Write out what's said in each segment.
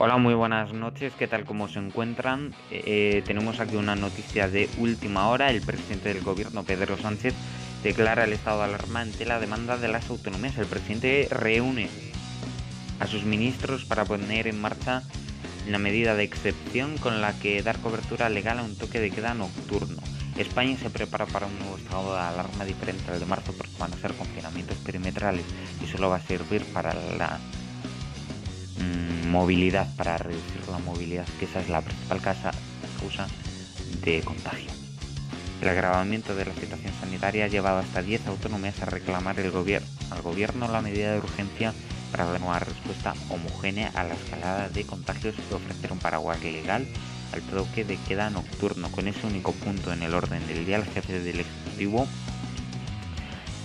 Hola, muy buenas noches. ¿Qué tal? ¿Cómo se encuentran? Eh, tenemos aquí una noticia de última hora. El presidente del gobierno, Pedro Sánchez, declara el estado de alarma ante la demanda de las autonomías. El presidente reúne a sus ministros para poner en marcha la medida de excepción con la que dar cobertura legal a un toque de queda nocturno. España se prepara para un nuevo estado de alarma diferente al de marzo porque van a ser confinamientos perimetrales y solo va a servir para la movilidad, para reducir la movilidad, que esa es la principal causa de contagio. El agravamiento de la situación sanitaria ha llevado hasta 10 autonomías a reclamar el gobierno, al gobierno la medida de urgencia para dar una respuesta homogénea a la escalada de contagios y ofrecer un paraguas legal al toque de queda nocturno. Con ese único punto en el orden del día, el jefe del Ejecutivo,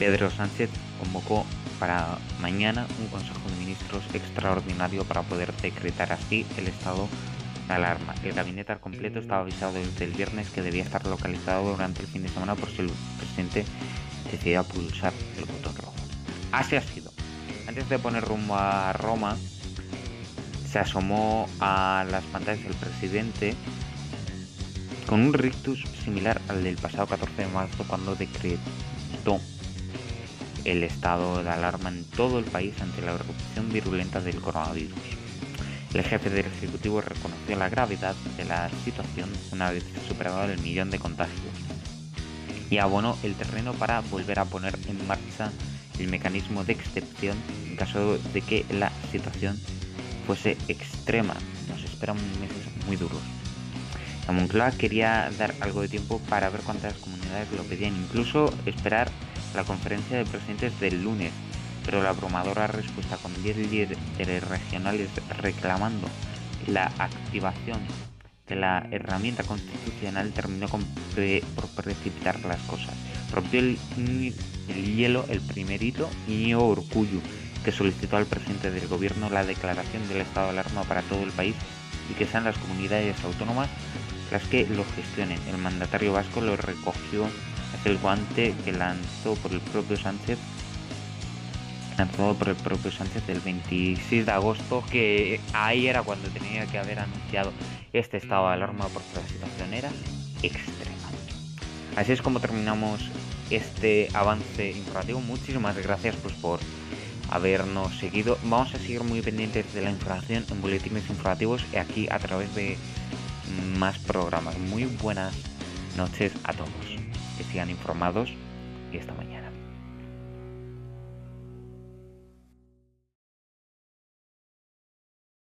Pedro Sánchez, convocó para mañana un Consejo de Ministros extraordinario para poder decretar así el estado de alarma. El gabinete al completo estaba avisado desde el viernes que debía estar localizado durante el fin de semana por si el presidente decidía pulsar el botón rojo. Así ha sido. Antes de poner rumbo a Roma, se asomó a las pantallas del presidente con un rictus similar al del pasado 14 de marzo cuando decretó el estado de alarma en todo el país ante la erupción virulenta del coronavirus. El jefe del Ejecutivo reconoció la gravedad de la situación una vez superado el millón de contagios y abonó el terreno para volver a poner en marcha el mecanismo de excepción en caso de que la situación fuese extrema. Nos esperan meses muy duros. La Moncloa quería dar algo de tiempo para ver cuántas comunidades lo pedían, incluso esperar la conferencia de presidentes del lunes, pero la abrumadora respuesta con 10 líderes regionales reclamando la activación de la herramienta constitucional terminó con por precipitar las cosas. Rompió el, hielo el primerito Íñigo Urcuyu, que solicitó al presidente del gobierno la declaración del estado de alarma para todo el país y que sean las comunidades autónomas las que lo gestionen. El mandatario vasco lo recogió el guante que lanzó por el propio Sánchez lanzado por el propio Sánchez el 26 de agosto que ahí era cuando tenía que haber anunciado este estado de alarma porque la situación. Era extrema. Así es como terminamos este avance informativo. Muchísimas gracias pues por habernos seguido. Vamos a seguir muy pendientes de la información en boletines informativos y aquí a través de más programas. Muy buenas noches a todos que sigan informados y esta mañana.